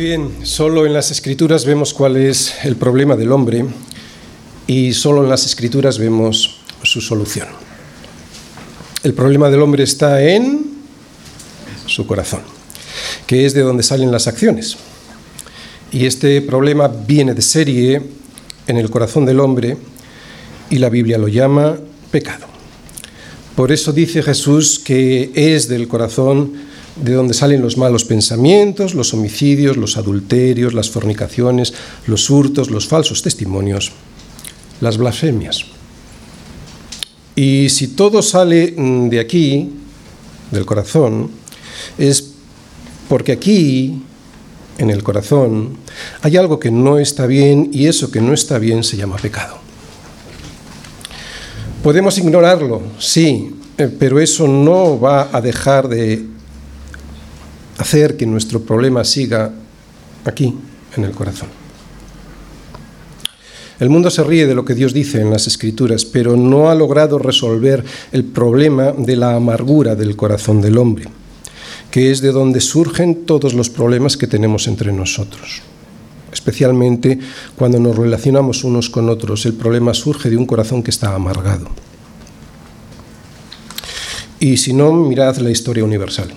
Muy bien, solo en las escrituras vemos cuál es el problema del hombre y solo en las escrituras vemos su solución. El problema del hombre está en su corazón, que es de donde salen las acciones. Y este problema viene de serie en el corazón del hombre y la Biblia lo llama pecado. Por eso dice Jesús que es del corazón de donde salen los malos pensamientos, los homicidios, los adulterios, las fornicaciones, los hurtos, los falsos testimonios, las blasfemias. Y si todo sale mm, de aquí, del corazón, es porque aquí, en el corazón, hay algo que no está bien y eso que no está bien se llama pecado. Podemos ignorarlo, sí, eh, pero eso no va a dejar de hacer que nuestro problema siga aquí, en el corazón. El mundo se ríe de lo que Dios dice en las escrituras, pero no ha logrado resolver el problema de la amargura del corazón del hombre, que es de donde surgen todos los problemas que tenemos entre nosotros. Especialmente cuando nos relacionamos unos con otros, el problema surge de un corazón que está amargado. Y si no, mirad la historia universal.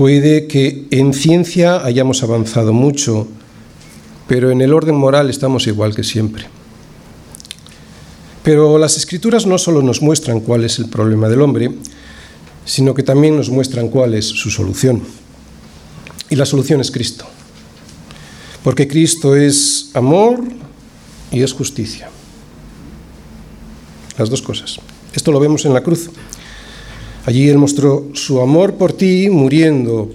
Puede que en ciencia hayamos avanzado mucho, pero en el orden moral estamos igual que siempre. Pero las escrituras no solo nos muestran cuál es el problema del hombre, sino que también nos muestran cuál es su solución. Y la solución es Cristo. Porque Cristo es amor y es justicia. Las dos cosas. Esto lo vemos en la cruz. Allí Él mostró su amor por ti muriendo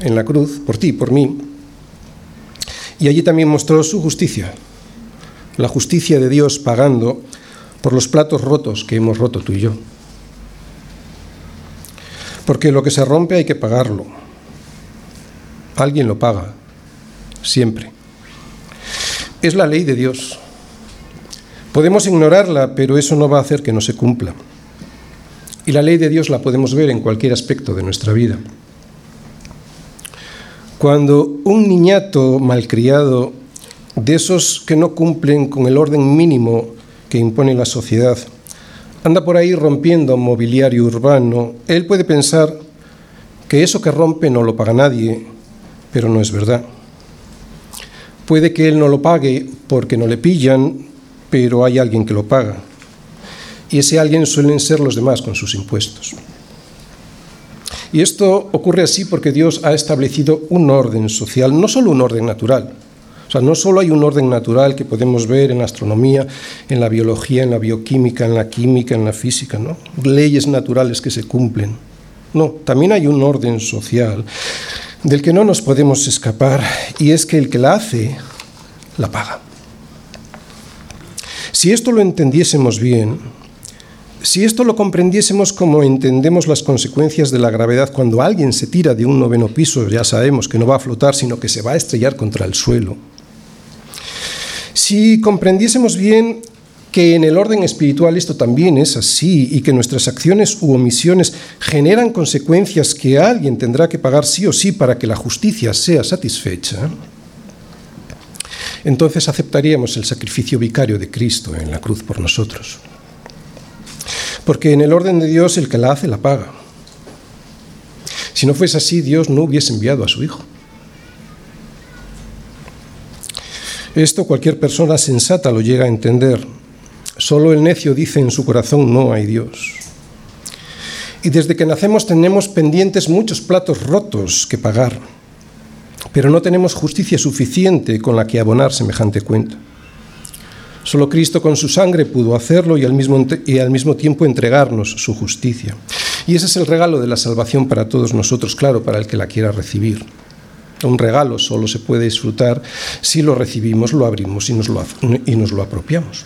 en la cruz, por ti, por mí. Y allí también mostró su justicia, la justicia de Dios pagando por los platos rotos que hemos roto tú y yo. Porque lo que se rompe hay que pagarlo. Alguien lo paga, siempre. Es la ley de Dios. Podemos ignorarla, pero eso no va a hacer que no se cumpla. Y la ley de Dios la podemos ver en cualquier aspecto de nuestra vida. Cuando un niñato malcriado, de esos que no cumplen con el orden mínimo que impone la sociedad, anda por ahí rompiendo mobiliario urbano, él puede pensar que eso que rompe no lo paga nadie, pero no es verdad. Puede que él no lo pague porque no le pillan, pero hay alguien que lo paga y ese alguien suelen ser los demás con sus impuestos. Y esto ocurre así porque Dios ha establecido un orden social, no solo un orden natural. O sea, no solo hay un orden natural que podemos ver en la astronomía, en la biología, en la bioquímica, en la química, en la física, ¿no? Leyes naturales que se cumplen. No, también hay un orden social del que no nos podemos escapar y es que el que la hace, la paga. Si esto lo entendiésemos bien, si esto lo comprendiésemos como entendemos las consecuencias de la gravedad, cuando alguien se tira de un noveno piso, ya sabemos que no va a flotar, sino que se va a estrellar contra el suelo. Si comprendiésemos bien que en el orden espiritual esto también es así y que nuestras acciones u omisiones generan consecuencias que alguien tendrá que pagar sí o sí para que la justicia sea satisfecha, entonces aceptaríamos el sacrificio vicario de Cristo en la cruz por nosotros. Porque en el orden de Dios el que la hace la paga. Si no fuese así, Dios no hubiese enviado a su Hijo. Esto cualquier persona sensata lo llega a entender. Solo el necio dice en su corazón no hay Dios. Y desde que nacemos tenemos pendientes muchos platos rotos que pagar, pero no tenemos justicia suficiente con la que abonar semejante cuenta. Solo Cristo con su sangre pudo hacerlo y al, mismo, y al mismo tiempo entregarnos su justicia. Y ese es el regalo de la salvación para todos nosotros, claro, para el que la quiera recibir. Un regalo solo se puede disfrutar si lo recibimos, lo abrimos y nos lo, y nos lo apropiamos.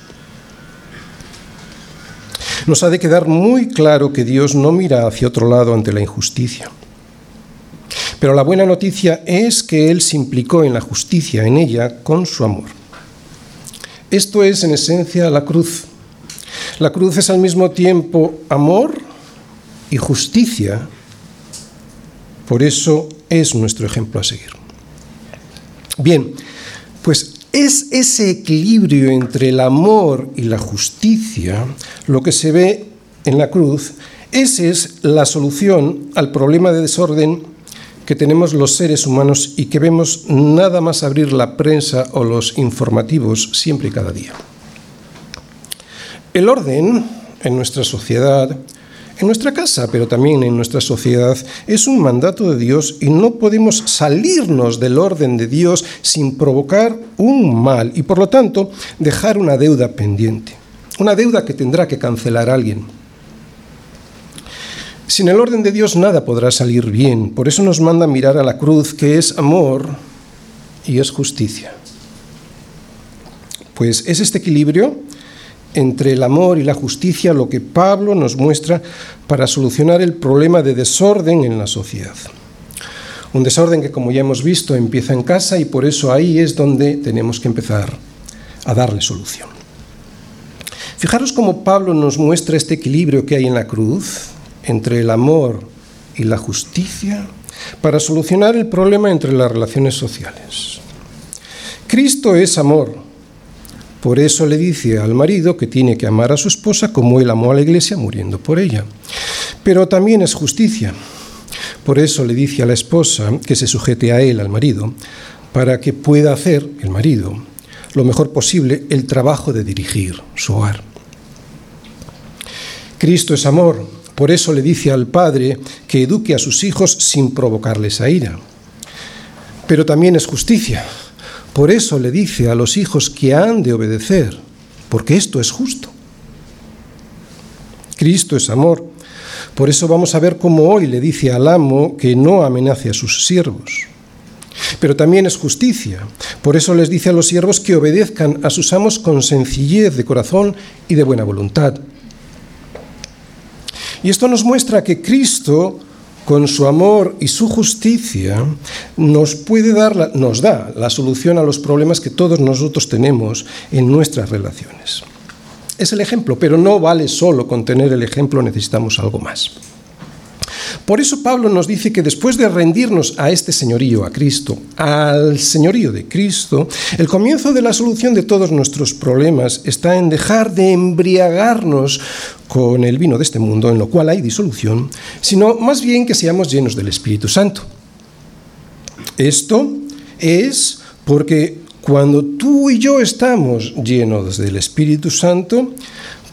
Nos ha de quedar muy claro que Dios no mira hacia otro lado ante la injusticia. Pero la buena noticia es que Él se implicó en la justicia, en ella, con su amor. Esto es en esencia la cruz. La cruz es al mismo tiempo amor y justicia. Por eso es nuestro ejemplo a seguir. Bien, pues es ese equilibrio entre el amor y la justicia lo que se ve en la cruz. Esa es la solución al problema de desorden que tenemos los seres humanos y que vemos nada más abrir la prensa o los informativos siempre y cada día. El orden en nuestra sociedad, en nuestra casa, pero también en nuestra sociedad, es un mandato de Dios y no podemos salirnos del orden de Dios sin provocar un mal y por lo tanto dejar una deuda pendiente, una deuda que tendrá que cancelar alguien. Sin el orden de Dios nada podrá salir bien, por eso nos manda mirar a la cruz que es amor y es justicia. Pues es este equilibrio entre el amor y la justicia lo que Pablo nos muestra para solucionar el problema de desorden en la sociedad. Un desorden que, como ya hemos visto, empieza en casa y por eso ahí es donde tenemos que empezar a darle solución. Fijaros cómo Pablo nos muestra este equilibrio que hay en la cruz entre el amor y la justicia para solucionar el problema entre las relaciones sociales. Cristo es amor, por eso le dice al marido que tiene que amar a su esposa como él amó a la iglesia muriendo por ella. Pero también es justicia. Por eso le dice a la esposa que se sujete a él, al marido, para que pueda hacer, el marido, lo mejor posible el trabajo de dirigir su hogar. Cristo es amor, por eso le dice al padre que eduque a sus hijos sin provocarles a ira. Pero también es justicia, por eso le dice a los hijos que han de obedecer, porque esto es justo. Cristo es amor. Por eso vamos a ver cómo hoy le dice al amo que no amenace a sus siervos. Pero también es justicia. Por eso les dice a los siervos que obedezcan a sus amos con sencillez de corazón y de buena voluntad. Y esto nos muestra que Cristo con su amor y su justicia, nos puede dar, nos da la solución a los problemas que todos nosotros tenemos en nuestras relaciones. Es el ejemplo, pero no vale solo con tener el ejemplo, necesitamos algo más. Por eso Pablo nos dice que después de rendirnos a este señorío, a Cristo, al señorío de Cristo, el comienzo de la solución de todos nuestros problemas está en dejar de embriagarnos con el vino de este mundo, en lo cual hay disolución, sino más bien que seamos llenos del Espíritu Santo. Esto es porque cuando tú y yo estamos llenos del Espíritu Santo,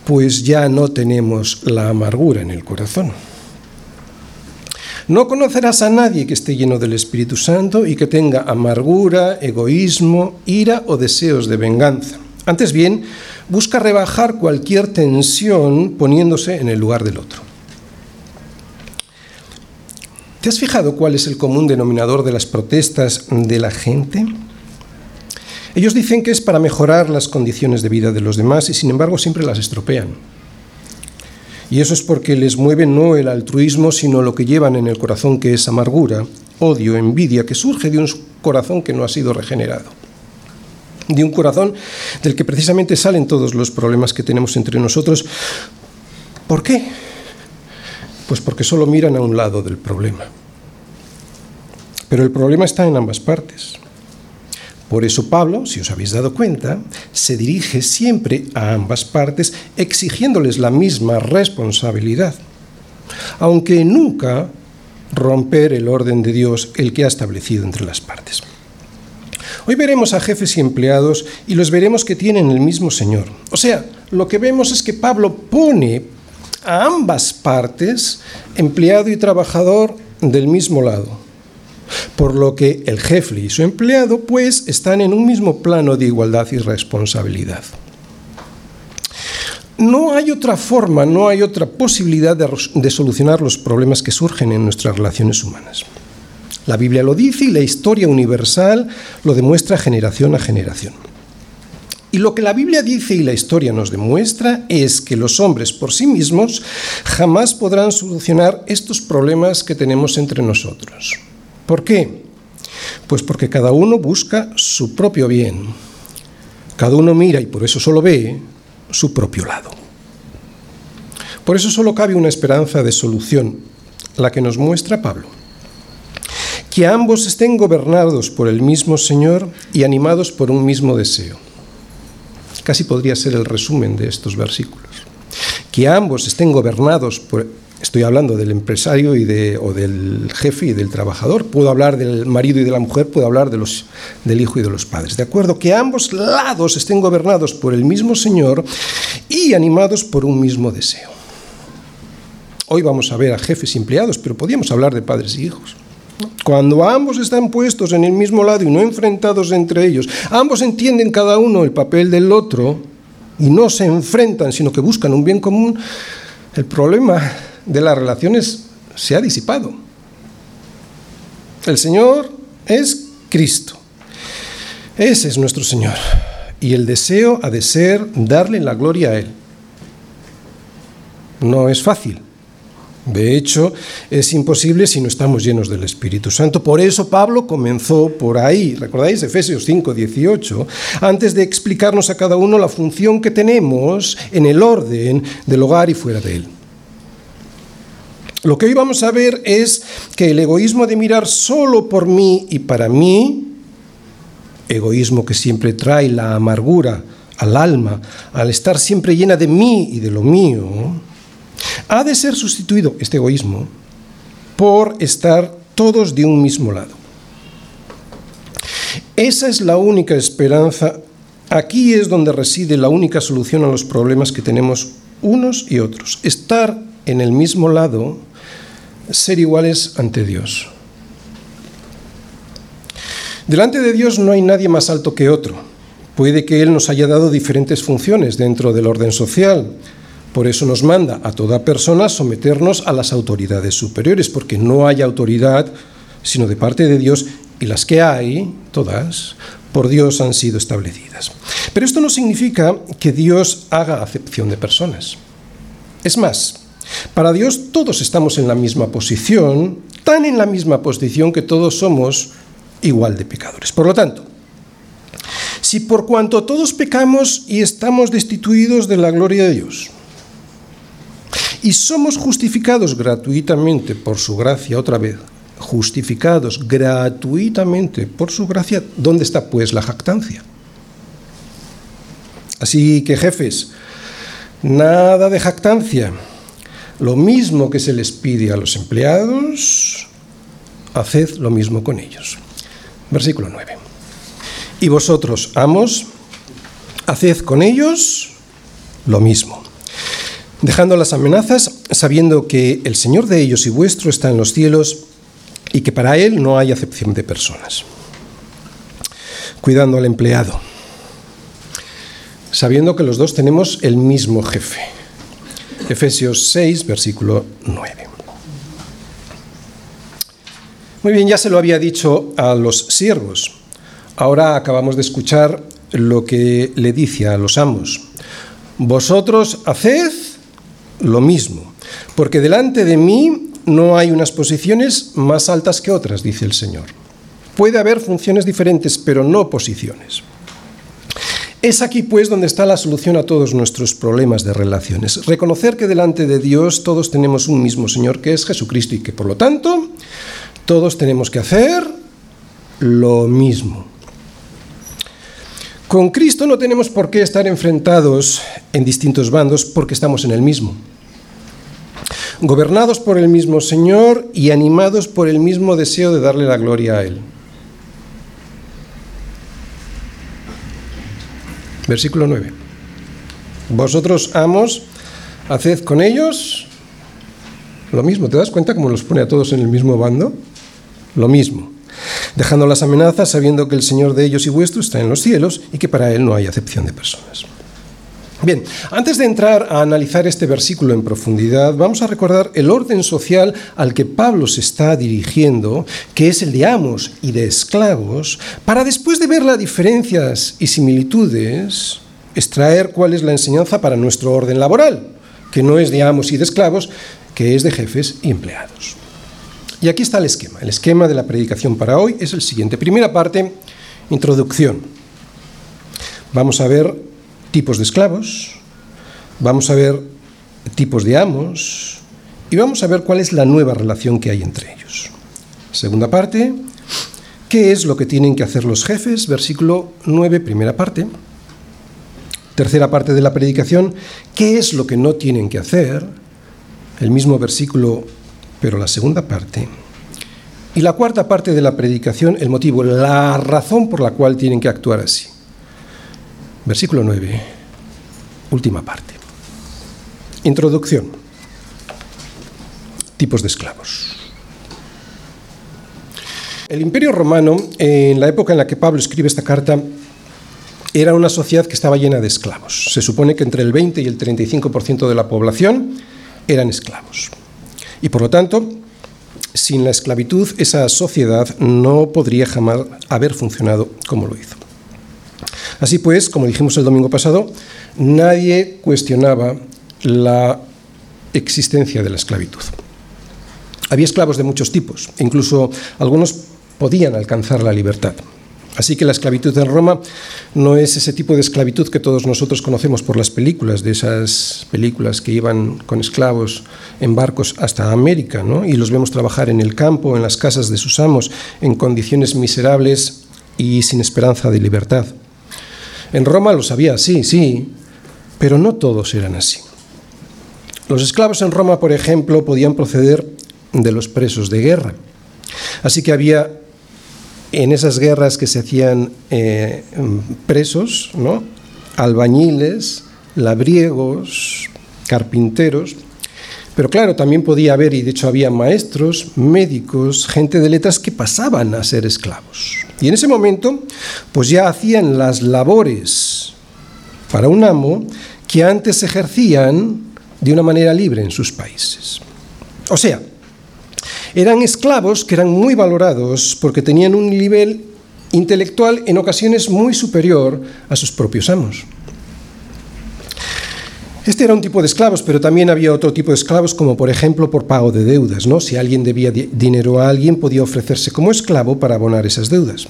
pues ya no tenemos la amargura en el corazón. No conocerás a nadie que esté lleno del Espíritu Santo y que tenga amargura, egoísmo, ira o deseos de venganza. Antes bien, busca rebajar cualquier tensión poniéndose en el lugar del otro. ¿Te has fijado cuál es el común denominador de las protestas de la gente? Ellos dicen que es para mejorar las condiciones de vida de los demás y sin embargo siempre las estropean. Y eso es porque les mueve no el altruismo, sino lo que llevan en el corazón, que es amargura, odio, envidia, que surge de un corazón que no ha sido regenerado. De un corazón del que precisamente salen todos los problemas que tenemos entre nosotros. ¿Por qué? Pues porque solo miran a un lado del problema. Pero el problema está en ambas partes. Por eso Pablo, si os habéis dado cuenta, se dirige siempre a ambas partes exigiéndoles la misma responsabilidad, aunque nunca romper el orden de Dios, el que ha establecido entre las partes. Hoy veremos a jefes y empleados y los veremos que tienen el mismo Señor. O sea, lo que vemos es que Pablo pone a ambas partes, empleado y trabajador, del mismo lado por lo que el jefe y su empleado pues están en un mismo plano de igualdad y responsabilidad. No hay otra forma, no hay otra posibilidad de, solucionar los problemas que surgen en nuestras relaciones humanas. La Biblia lo dice y la historia universal lo demuestra generación a generación. Y lo que la Biblia dice y la historia nos demuestra es que los hombres por sí mismos jamás podrán solucionar estos problemas que tenemos entre nosotros. ¿Por qué? Pues porque cada uno busca su propio bien. Cada uno mira y por eso solo ve su propio lado. Por eso solo cabe una esperanza de solución, la que nos muestra Pablo. Que ambos estén gobernados por el mismo Señor y animados por un mismo deseo. Casi podría ser el resumen de estos versículos. Que ambos estén gobernados por Estoy hablando del empresario y de, o del jefe y del trabajador. Puedo hablar del marido y de la mujer, puedo hablar de los, del hijo y de los padres. ¿De acuerdo? Que ambos lados estén gobernados por el mismo Señor y animados por un mismo deseo. Hoy vamos a ver a jefes y empleados, pero podríamos hablar de padres y hijos. Cuando ambos están puestos en el mismo lado y no enfrentados entre ellos, ambos entienden cada uno el papel del otro y no se enfrentan, sino que buscan un bien común, el problema de las relaciones se ha disipado. El Señor es Cristo. Ese es nuestro Señor. Y el deseo ha de ser darle la gloria a Él. No es fácil. De hecho, es imposible si no estamos llenos del Espíritu Santo. Por eso Pablo comenzó por ahí, ¿recordáis? Efesios 5, 18, antes de explicarnos a cada uno la función que tenemos en el orden del hogar y fuera de él. Lo que hoy vamos a ver es que el egoísmo de mirar solo por mí y para mí, egoísmo que siempre trae la amargura al alma, al estar siempre llena de mí y de lo mío, ha de ser sustituido, este egoísmo, por estar todos de un mismo lado. Esa es la única esperanza, aquí es donde reside la única solución a los problemas que tenemos unos y otros, estar en el mismo lado ser iguales ante Dios. Delante de Dios no hay nadie más alto que otro. Puede que Él nos haya dado diferentes funciones dentro del orden social. Por eso nos manda a toda persona someternos a las autoridades superiores, porque no hay autoridad sino de parte de Dios y las que hay, todas, por Dios han sido establecidas. Pero esto no significa que Dios haga acepción de personas. Es más, para Dios todos estamos en la misma posición, tan en la misma posición que todos somos igual de pecadores. Por lo tanto, si por cuanto todos pecamos y estamos destituidos de la gloria de Dios, y somos justificados gratuitamente por su gracia, otra vez, justificados gratuitamente por su gracia, ¿dónde está pues la jactancia? Así que jefes, nada de jactancia lo mismo que se les pide a los empleados, haced lo mismo con ellos. Versículo 9. Y vosotros, amos, haced con ellos lo mismo, dejando las amenazas, sabiendo que el Señor de ellos y vuestro está en los cielos y que para Él no hay acepción de personas. Cuidando al empleado, sabiendo que los dos tenemos el mismo jefe Efesios 6, versículo 9. Muy bien, ya se lo había dicho a los siervos. Ahora acabamos de escuchar lo que le dice a los amos. Vosotros haced lo mismo, porque delante de mí no hay unas posiciones más altas que otras, dice el Señor. Puede haber funciones diferentes, pero no posiciones. Es aquí pues donde está la solución a todos nuestros problemas de relaciones. Reconocer que delante de Dios todos tenemos un mismo Señor que es Jesucristo y que por lo tanto todos tenemos que hacer lo mismo. Con Cristo no tenemos por qué estar enfrentados en distintos bandos porque estamos en el mismo. Gobernados por el mismo Señor y animados por el mismo deseo de darle la gloria a Él. Versículo 9. Vosotros, amos, haced con ellos lo mismo. ¿Te das cuenta cómo los pone a todos en el mismo bando? Lo mismo. Dejando las amenazas, sabiendo que el Señor de ellos y vuestro está en los cielos y que para Él no hay acepción de personas. Bien, antes de entrar a analizar este versículo en profundidad, vamos a recordar el orden social al que Pablo se está dirigiendo, que es el de amos y de esclavos, para después de ver las diferencias y similitudes, extraer cuál es la enseñanza para nuestro orden laboral, que no es de amos y de esclavos, que es de jefes y empleados. Y aquí está el esquema. El esquema de la predicación para hoy es el siguiente. Primera parte, introducción. Vamos a ver tipos de esclavos, vamos a ver tipos de amos y vamos a ver cuál es la nueva relación que hay entre ellos. segunda parte. ¿Qué es lo que tienen que hacer los jefes? Versículo 9, primera parte. Tercera parte de la predicación, ¿qué es lo que no tienen que hacer? El mismo versículo, pero la segunda parte. Y la cuarta parte de la predicación, el motivo, la razón por la cual tienen que actuar así. Versículo 9, última parte. Introducción. Tipos de esclavos. El imperio romano, en la época en la que Pablo escribe esta carta, era una sociedad que estaba llena de esclavos. Se supone que entre el 20 y el 35% de la población eran esclavos. Y por lo tanto, sin la esclavitud, esa sociedad no podría jamás haber funcionado como lo hizo. Así pues, como dijimos el domingo pasado, nadie cuestionaba la existencia de la esclavitud. Había esclavos de muchos tipos, incluso algunos podían alcanzar la libertad. Así que la esclavitud en Roma no es ese tipo de esclavitud que todos nosotros conocemos por las películas, de esas películas que iban con esclavos en barcos hasta América, ¿no? y los vemos trabajar en el campo, en las casas de sus amos, en condiciones miserables y sin esperanza de libertad. En Roma los había, sí, sí, pero no todos eran así. Los esclavos en Roma, por ejemplo, podían proceder de los presos de guerra. Así que había en esas guerras que se hacían eh, presos, ¿no? albañiles, labriegos, carpinteros, pero claro, también podía haber, y de hecho había maestros, médicos, gente de letras que pasaban a ser esclavos. Y en ese momento, pues ya hacían las labores para un amo que antes ejercían de una manera libre en sus países. O sea, eran esclavos que eran muy valorados porque tenían un nivel intelectual en ocasiones muy superior a sus propios amos. Este era un tipo de esclavos, pero también había otro tipo de esclavos, como por ejemplo por pago de deudas. ¿no? Si alguien debía dinero a alguien, podía ofrecerse como esclavo para abonar esas deudas.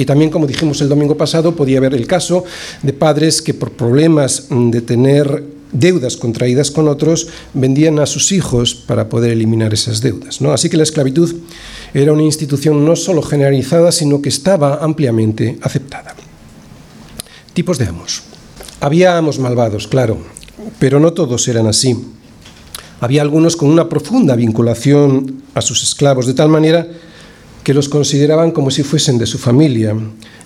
Y también, como dijimos el domingo pasado, podía haber el caso de padres que por problemas de tener deudas contraídas con otros, vendían a sus hijos para poder eliminar esas deudas. ¿no? Así que la esclavitud era una institución no solo generalizada, sino que estaba ampliamente aceptada. Tipos de amos. Había amos malvados, claro, pero no todos eran así. Había algunos con una profunda vinculación a sus esclavos, de tal manera que los consideraban como si fuesen de su familia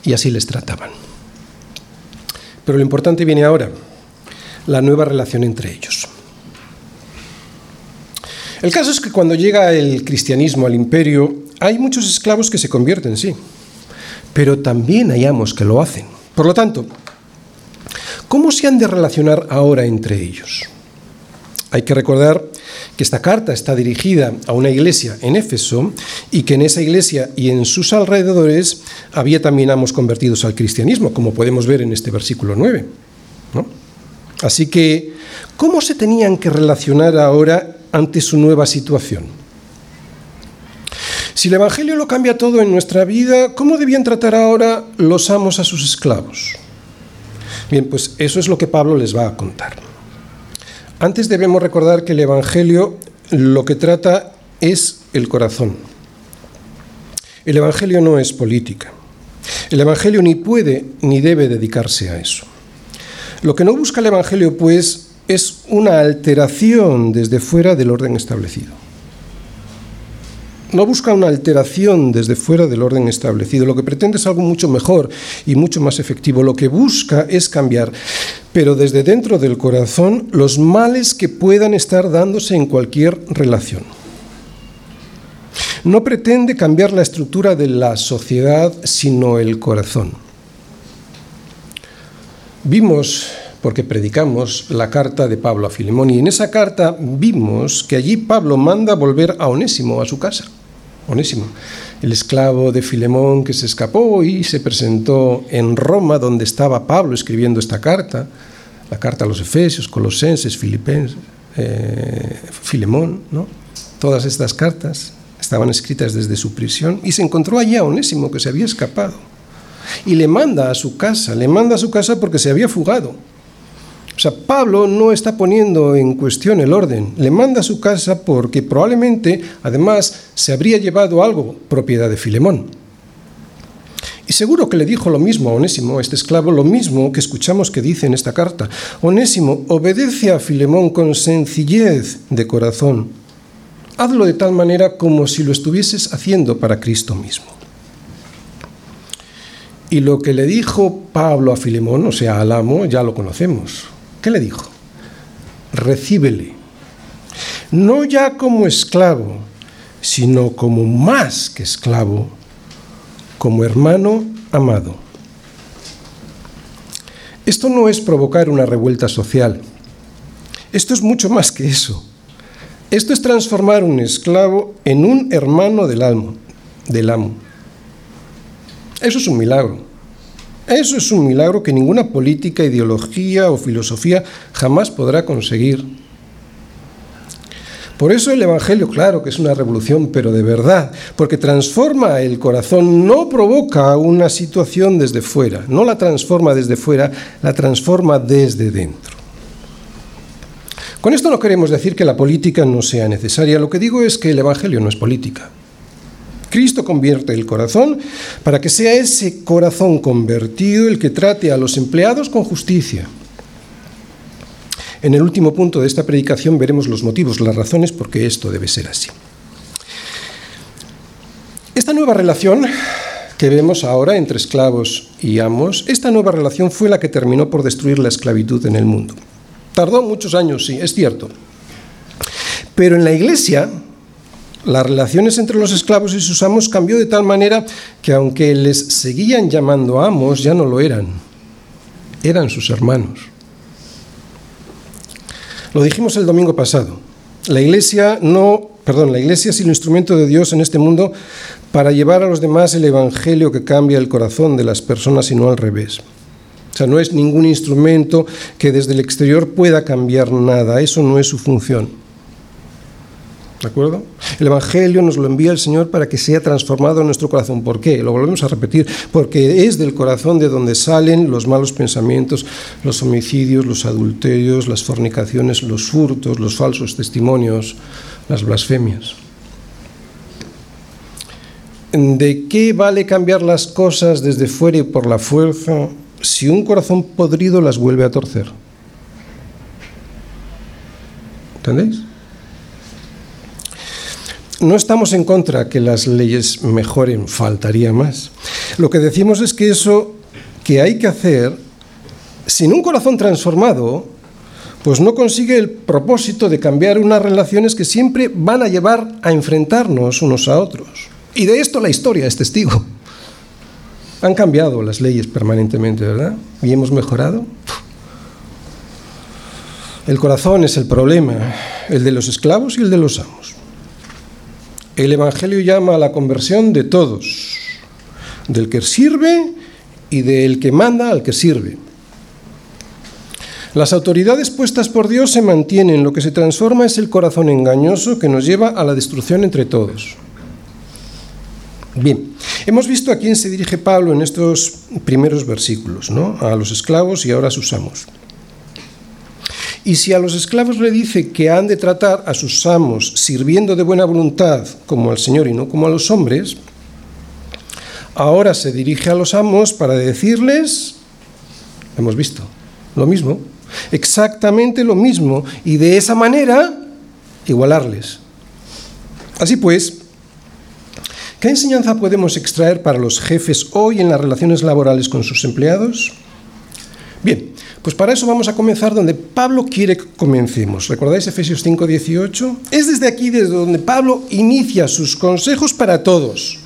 y así les trataban. Pero lo importante viene ahora la nueva relación entre ellos. El caso es que cuando llega el cristianismo al imperio, hay muchos esclavos que se convierten, sí, pero también hay amos que lo hacen. Por lo tanto, ¿cómo se han de relacionar ahora entre ellos? Hay que recordar que esta carta está dirigida a una iglesia en Éfeso y que en esa iglesia y en sus alrededores había también amos convertidos al cristianismo, como podemos ver en este versículo 9. ¿no? Así que, ¿cómo se tenían que relacionar ahora ante su nueva situación? Si el Evangelio lo cambia todo en nuestra vida, ¿cómo debían tratar ahora los amos a sus esclavos? Bien, pues eso es lo que Pablo les va a contar. Antes debemos recordar que el Evangelio lo que trata es el corazón. El Evangelio no es política. El Evangelio ni puede ni debe dedicarse a eso. Lo que no busca el Evangelio, pues, es una alteración desde fuera del orden establecido. No busca una alteración desde fuera del orden establecido. Lo que pretende es algo mucho mejor y mucho más efectivo. Lo que busca es cambiar, pero desde dentro del corazón, los males que puedan estar dándose en cualquier relación. No pretende cambiar la estructura de la sociedad, sino el corazón. Vimos, porque predicamos, la carta de Pablo a Filemón y en esa carta vimos que allí Pablo manda volver a Onésimo a su casa. Onésimo, el esclavo de Filemón que se escapó y se presentó en Roma donde estaba Pablo escribiendo esta carta, la carta a los Efesios, Colosenses, Filipenses, eh, Filemón, ¿no? Todas estas cartas estaban escritas desde su prisión y se encontró allí a Onésimo que se había escapado y le manda a su casa, le manda a su casa porque se había fugado. O sea, Pablo no está poniendo en cuestión el orden, le manda a su casa porque probablemente, además, se habría llevado algo propiedad de Filemón. Y seguro que le dijo lo mismo a Onésimo, este esclavo, lo mismo que escuchamos que dice en esta carta. Onésimo, obedece a Filemón con sencillez de corazón. Hazlo de tal manera como si lo estuvieses haciendo para Cristo mismo. Y lo que le dijo Pablo a Filemón, o sea, al amo, ya lo conocemos. ¿Qué le dijo? Recíbele. No ya como esclavo, sino como más que esclavo, como hermano amado. Esto no es provocar una revuelta social. Esto es mucho más que eso. Esto es transformar un esclavo en un hermano del, alma, del amo. Eso es un milagro. Eso es un milagro que ninguna política, ideología o filosofía jamás podrá conseguir. Por eso el Evangelio, claro que es una revolución, pero de verdad, porque transforma el corazón, no provoca una situación desde fuera, no la transforma desde fuera, la transforma desde dentro. Con esto no queremos decir que la política no sea necesaria, lo que digo es que el Evangelio no es política. Cristo convierte el corazón para que sea ese corazón convertido el que trate a los empleados con justicia. En el último punto de esta predicación veremos los motivos, las razones por qué esto debe ser así. Esta nueva relación que vemos ahora entre esclavos y amos, esta nueva relación fue la que terminó por destruir la esclavitud en el mundo. Tardó muchos años, sí, es cierto. Pero en la iglesia, las relaciones entre los esclavos y sus amos cambió de tal manera que aunque les seguían llamando amos, ya no lo eran. Eran sus hermanos. Lo dijimos el domingo pasado. La iglesia no, perdón, la iglesia es el instrumento de Dios en este mundo para llevar a los demás el evangelio que cambia el corazón de las personas y no al revés. O sea, no es ningún instrumento que desde el exterior pueda cambiar nada, eso no es su función. ¿De acuerdo? El Evangelio nos lo envía el Señor para que sea transformado en nuestro corazón. ¿Por qué? Lo volvemos a repetir. Porque es del corazón de donde salen los malos pensamientos, los homicidios, los adulterios, las fornicaciones, los furtos, los falsos testimonios, las blasfemias. ¿De qué vale cambiar las cosas desde fuera y por la fuerza si un corazón podrido las vuelve a torcer? ¿Entendéis? No estamos en contra que las leyes mejoren, faltaría más. Lo que decimos es que eso que hay que hacer, sin un corazón transformado, pues no consigue el propósito de cambiar unas relaciones que siempre van a llevar a enfrentarnos unos a otros. Y de esto la historia es testigo. Han cambiado las leyes permanentemente, ¿verdad? Y hemos mejorado. El corazón es el problema, el de los esclavos y el de los amos. El Evangelio llama a la conversión de todos, del que sirve y del que manda al que sirve. Las autoridades puestas por Dios se mantienen, lo que se transforma es el corazón engañoso que nos lleva a la destrucción entre todos. Bien, hemos visto a quién se dirige Pablo en estos primeros versículos, ¿no? A los esclavos y ahora a sus amos. Y si a los esclavos le dice que han de tratar a sus amos sirviendo de buena voluntad como al Señor y no como a los hombres, ahora se dirige a los amos para decirles, hemos visto, lo mismo, exactamente lo mismo, y de esa manera igualarles. Así pues, ¿qué enseñanza podemos extraer para los jefes hoy en las relaciones laborales con sus empleados? Bien, pues para eso vamos a comenzar donde Pablo quiere que comencemos. ¿Recordáis Efesios 5, 18? Es desde aquí desde donde Pablo inicia sus consejos para todos,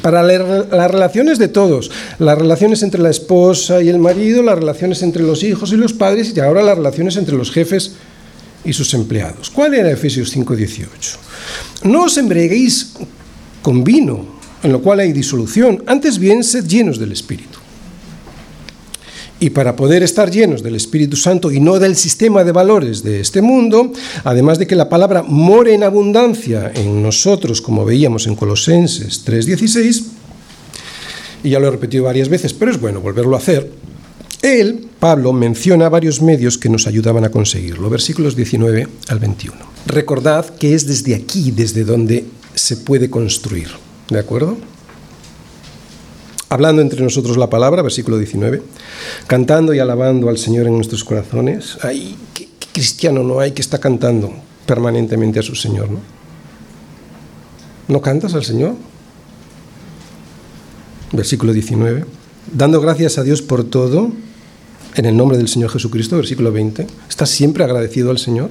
para las relaciones de todos, las relaciones entre la esposa y el marido, las relaciones entre los hijos y los padres y ahora las relaciones entre los jefes y sus empleados. ¿Cuál era Efesios 5, 18? No os embreguéis con vino, en lo cual hay disolución, antes bien sed llenos del Espíritu. Y para poder estar llenos del Espíritu Santo y no del sistema de valores de este mundo, además de que la palabra more en abundancia en nosotros, como veíamos en Colosenses 3:16, y ya lo he repetido varias veces, pero es bueno volverlo a hacer, Él Pablo menciona varios medios que nos ayudaban a conseguirlo, versículos 19 al 21. Recordad que es desde aquí, desde donde se puede construir, ¿de acuerdo? Hablando entre nosotros la palabra, versículo 19, cantando y alabando al Señor en nuestros corazones. Ay, ¿qué, qué cristiano no hay que está cantando permanentemente a su Señor, ¿no? ¿No cantas al Señor? Versículo 19, dando gracias a Dios por todo, en el nombre del Señor Jesucristo, versículo 20. ¿Estás siempre agradecido al Señor?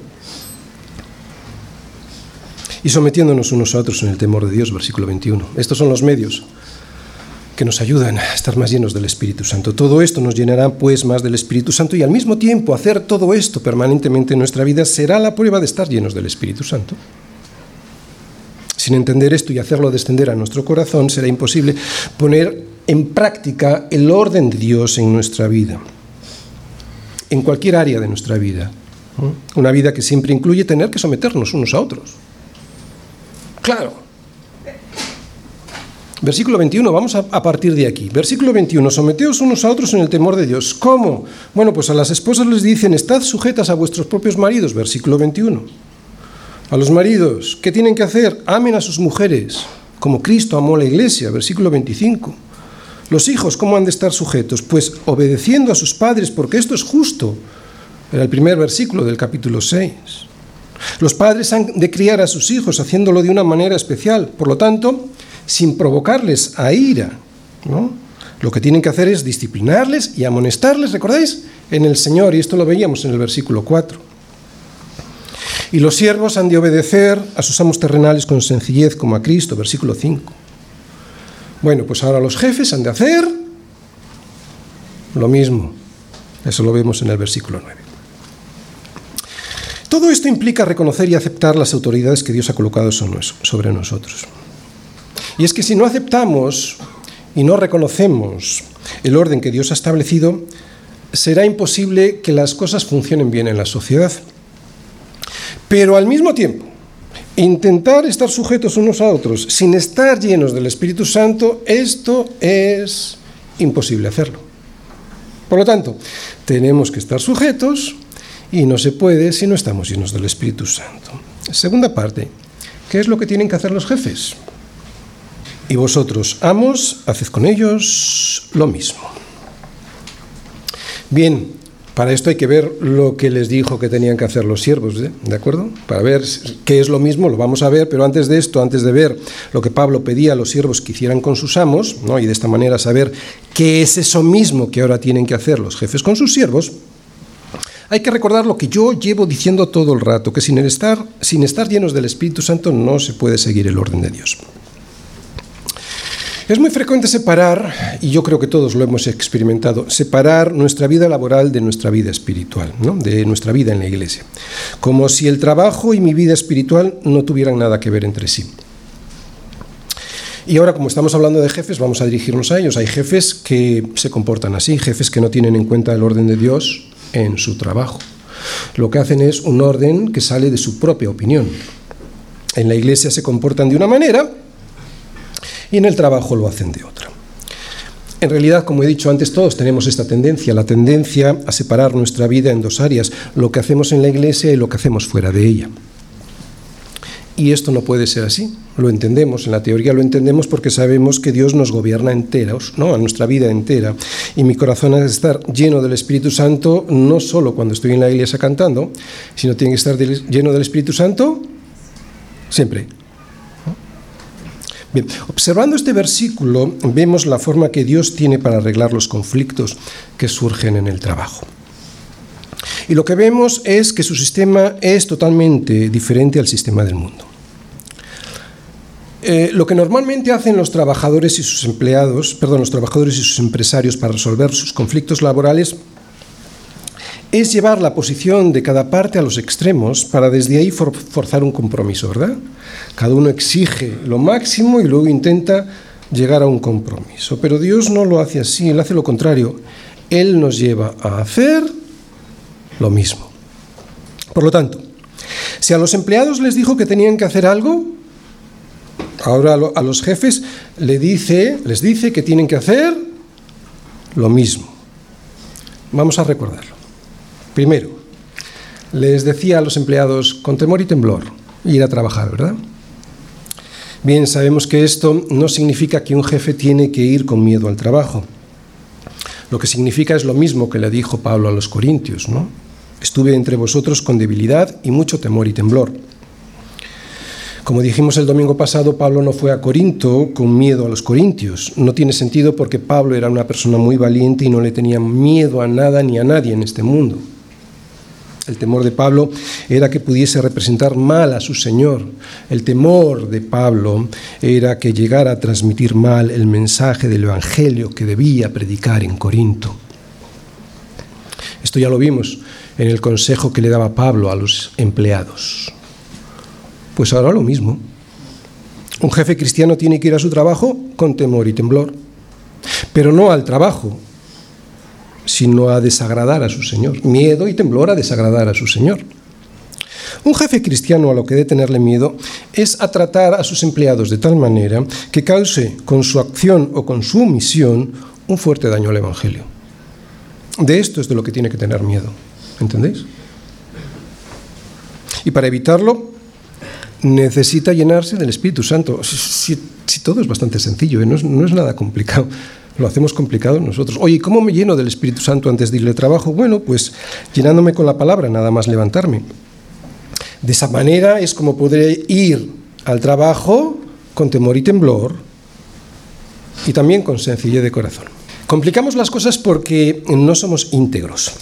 Y sometiéndonos unos a otros en el temor de Dios, versículo 21. Estos son los medios que nos ayudan a estar más llenos del Espíritu Santo. Todo esto nos llenará pues más del Espíritu Santo y al mismo tiempo hacer todo esto permanentemente en nuestra vida será la prueba de estar llenos del Espíritu Santo. Sin entender esto y hacerlo descender a nuestro corazón será imposible poner en práctica el orden de Dios en nuestra vida en cualquier área de nuestra vida. Una vida que siempre incluye tener que someternos unos a otros. Claro. Versículo 21, vamos a, a, partir de aquí. Versículo 21, someteos unos a otros en el temor de Dios. ¿Cómo? Bueno, pues a las esposas les dicen, estad sujetas a vuestros propios maridos. Versículo 21. A los maridos, ¿qué tienen que hacer? Amen a sus mujeres, como Cristo amó a la iglesia. Versículo 25. Los hijos, ¿cómo han de estar sujetos? Pues obedeciendo a sus padres, porque esto es justo. Era el primer versículo del capítulo 6. Los padres han de criar a sus hijos haciéndolo de una manera especial, por lo tanto, sin provocarles a ira. ¿no? Lo que tienen que hacer es disciplinarles y amonestarles, ¿recordáis? En el Señor, y esto lo veíamos en el versículo 4. Y los siervos han de obedecer a sus amos terrenales con sencillez como a Cristo, versículo 5. Bueno, pues ahora los jefes han de hacer lo mismo. Eso lo vemos en el versículo 9. Todo esto implica reconocer y aceptar las autoridades que Dios ha colocado sobre nosotros. Y es que si no aceptamos y no reconocemos el orden que Dios ha establecido, será imposible que las cosas funcionen bien en la sociedad. Pero al mismo tiempo, intentar estar sujetos unos a otros sin estar llenos del Espíritu Santo, esto es imposible hacerlo. Por lo tanto, tenemos que estar sujetos y no se puede si no estamos llenos del Espíritu Santo. Segunda parte, ¿qué es lo que tienen que hacer los jefes? Y vosotros, amos, haced con ellos lo mismo. Bien, para esto hay que ver lo que les dijo que tenían que hacer los siervos. ¿de acuerdo? Para ver qué es lo mismo, lo vamos a ver, pero antes de esto, antes de ver lo que Pablo pedía a los siervos que hicieran con sus amos, ¿no? y de esta manera saber qué es eso mismo que ahora tienen que hacer los jefes con sus siervos, hay que recordar lo que yo llevo diciendo todo el rato, que sin estar, sin estar llenos del Espíritu Santo no se puede seguir el orden de Dios. Es muy frecuente separar, y yo creo que todos lo hemos experimentado, separar nuestra vida laboral de nuestra vida espiritual, de nuestra vida en la iglesia, como si el trabajo y mi vida espiritual no tuvieran nada que ver entre sí. Y ahora, como estamos hablando de jefes, vamos a dirigirnos a ellos. Hay jefes que se comportan así, jefes que no tienen en cuenta el orden de Dios en su trabajo. Lo que hacen es un orden que sale de su propia opinión. En la iglesia se comportan de una manera y en el trabajo lo hacen de otra. En realidad, como he dicho antes, todos tenemos esta tendencia, la tendencia a separar nuestra vida en dos áreas, lo que hacemos en la iglesia y lo que hacemos fuera de ella. Y esto no puede ser así. Lo entendemos, en la teoría lo entendemos porque sabemos que Dios nos gobierna enteros, ¿no? a nuestra vida entera. Y mi corazón ha de estar lleno del Espíritu Santo no solo cuando estoy en la iglesia cantando, sino tiene que estar lleno del Espíritu Santo siempre, Bien, observando este versículo, vemos la forma que Dios tiene para arreglar los conflictos que surgen en el trabajo. Y lo que vemos es que su sistema es totalmente diferente al sistema del mundo. Eh, lo que normalmente hacen los trabajadores y sus empleados, perdón, los trabajadores y sus empresarios para resolver sus conflictos laborales es llevar la posición de cada parte a los extremos para desde ahí for forzar un compromiso, ¿verdad? Cada uno exige lo máximo y luego intenta llegar a un compromiso. Pero Dios no lo hace así, Él hace lo contrario. Él nos lleva a hacer lo mismo. Por lo tanto, si a los empleados les dijo que tenían que hacer algo, ahora a los jefes dice, les dice que tienen que hacer lo mismo. Vamos a recordarlo. Primero, les decía a los empleados con temor y temblor ir a trabajar, ¿verdad? Bien, sabemos que esto no significa que un jefe tiene que ir con miedo al trabajo. Lo que significa es lo mismo que le dijo Pablo a los Corintios, ¿no? Estuve entre vosotros con debilidad y mucho temor y temblor. Como dijimos el domingo pasado, Pablo no fue a Corinto con miedo a los corintios. No tiene sentido porque Pablo era una persona muy valiente y no le tenía miedo a nada ni a nadie en este mundo. El temor de Pablo era que pudiese representar mal a su Señor. El temor de Pablo era que llegara a transmitir mal el mensaje del Evangelio que debía predicar en Corinto. Esto ya lo vimos en el consejo que le daba Pablo a los empleados. Pues ahora lo mismo. Un jefe cristiano tiene que ir a su trabajo con temor y temblor, pero no al trabajo, sino a desagradar a su Señor. Miedo y temblor a desagradar a su Señor. Un jefe cristiano a lo que debe tenerle miedo es a tratar a sus empleados de tal manera que cause con su acción o con su omisión un fuerte daño al Evangelio. De esto es de lo que tiene que tener miedo. ¿Entendéis? Y para evitarlo, necesita llenarse del Espíritu Santo. Si, todo es bastante sencillo, ¿eh? no, es, nada complicado. Lo hacemos complicado nosotros. Oye, ¿cómo me lleno del Espíritu Santo antes de irle trabajo? Bueno, pues llenándome con la palabra, nada más levantarme. De esa manera es como podré ir al trabajo con temor y temblor y también con sencillez de corazón. Complicamos las cosas porque no somos íntegros.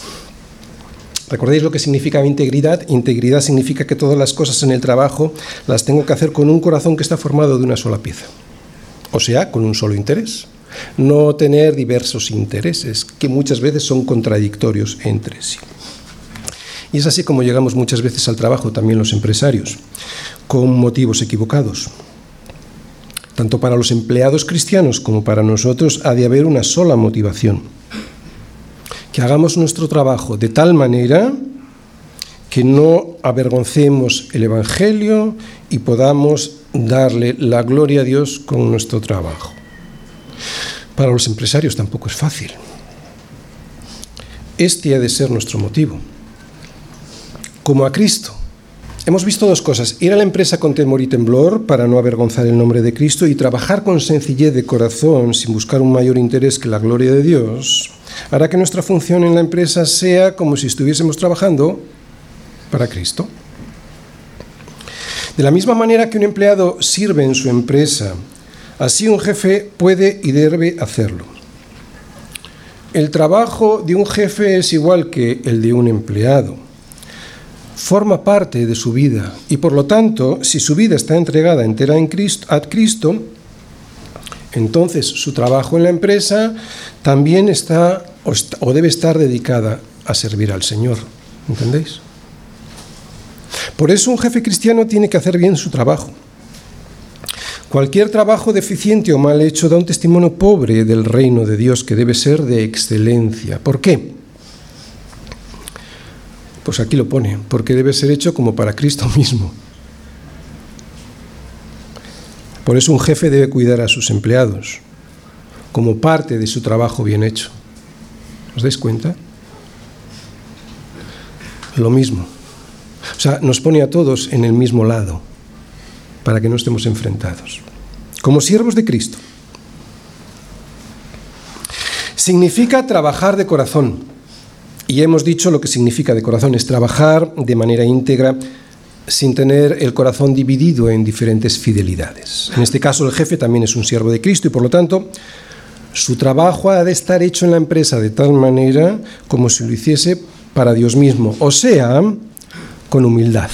¿Recordáis lo que significa integridad? Integridad significa que todas las cosas en el trabajo las tengo que hacer con un corazón que está formado de una sola pieza. O sea, con un solo interés. No tener diversos intereses que muchas veces son contradictorios entre sí. Y es así como llegamos muchas veces al trabajo, también los empresarios, con motivos equivocados. Tanto para los empleados cristianos como para nosotros ha de haber una sola motivación que hagamos nuestro trabajo de tal manera que no avergoncemos el Evangelio y podamos darle la gloria a Dios con nuestro trabajo. Para los empresarios tampoco es fácil. Este ha de ser nuestro motivo. Como a Cristo. Hemos visto dos cosas, ir a la empresa con temor y temblor para no avergonzar el nombre de Cristo y trabajar con sencillez de corazón sin buscar un mayor interés que la gloria de Dios hará que nuestra función en la empresa sea como si estuviésemos trabajando para Cristo. De la misma manera que un empleado sirve en su empresa, así un jefe puede y debe hacerlo. El trabajo de un jefe es igual que el de un empleado. Forma parte de su vida y por lo tanto, si su vida está entregada entera en Cristo, a Cristo, entonces su trabajo en la empresa también está o, debe estar dedicada a servir al Señor. ¿Entendéis? Por eso un jefe cristiano tiene que hacer bien su trabajo. Cualquier trabajo deficiente o mal hecho da un testimonio pobre del reino de Dios que debe ser de excelencia. ¿Por qué? Pues aquí lo pone, porque debe ser hecho como para Cristo mismo. Por eso un jefe debe cuidar a sus empleados como parte de su trabajo bien hecho. ¿Os dais cuenta? Lo mismo. O sea, nos pone a todos en el mismo lado para que no estemos enfrentados. Como siervos de Cristo. Significa trabajar de corazón. Y hemos dicho lo que significa de corazón, es trabajar de manera íntegra sin tener el corazón dividido en diferentes fidelidades. En este caso el jefe también es un siervo de Cristo y por lo tanto su trabajo ha de estar hecho en la empresa de tal manera como si lo hiciese para Dios mismo, o sea, con humildad.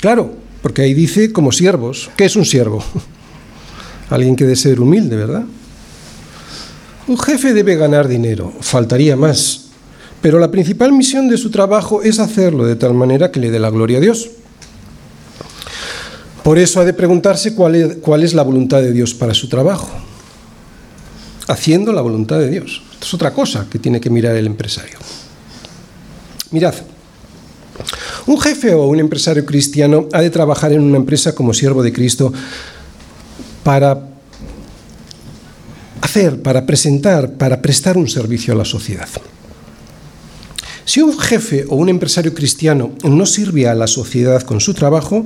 Claro, porque ahí dice como siervos. ¿Qué es un siervo? Alguien que debe ser humilde, ¿verdad? Un jefe debe ganar dinero, faltaría más. Pero la principal misión de su trabajo es hacerlo de tal manera que le dé la gloria a Dios. Por eso ha de preguntarse cuál es, cuál es la voluntad de Dios para su trabajo. Haciendo la voluntad de Dios. Esto es otra cosa que tiene que mirar el empresario. Mirad, un jefe o un empresario cristiano ha de trabajar en una empresa como siervo de Cristo para hacer, para presentar, para prestar un servicio a la sociedad. Si un jefe o un empresario cristiano no sirve a la sociedad con su trabajo,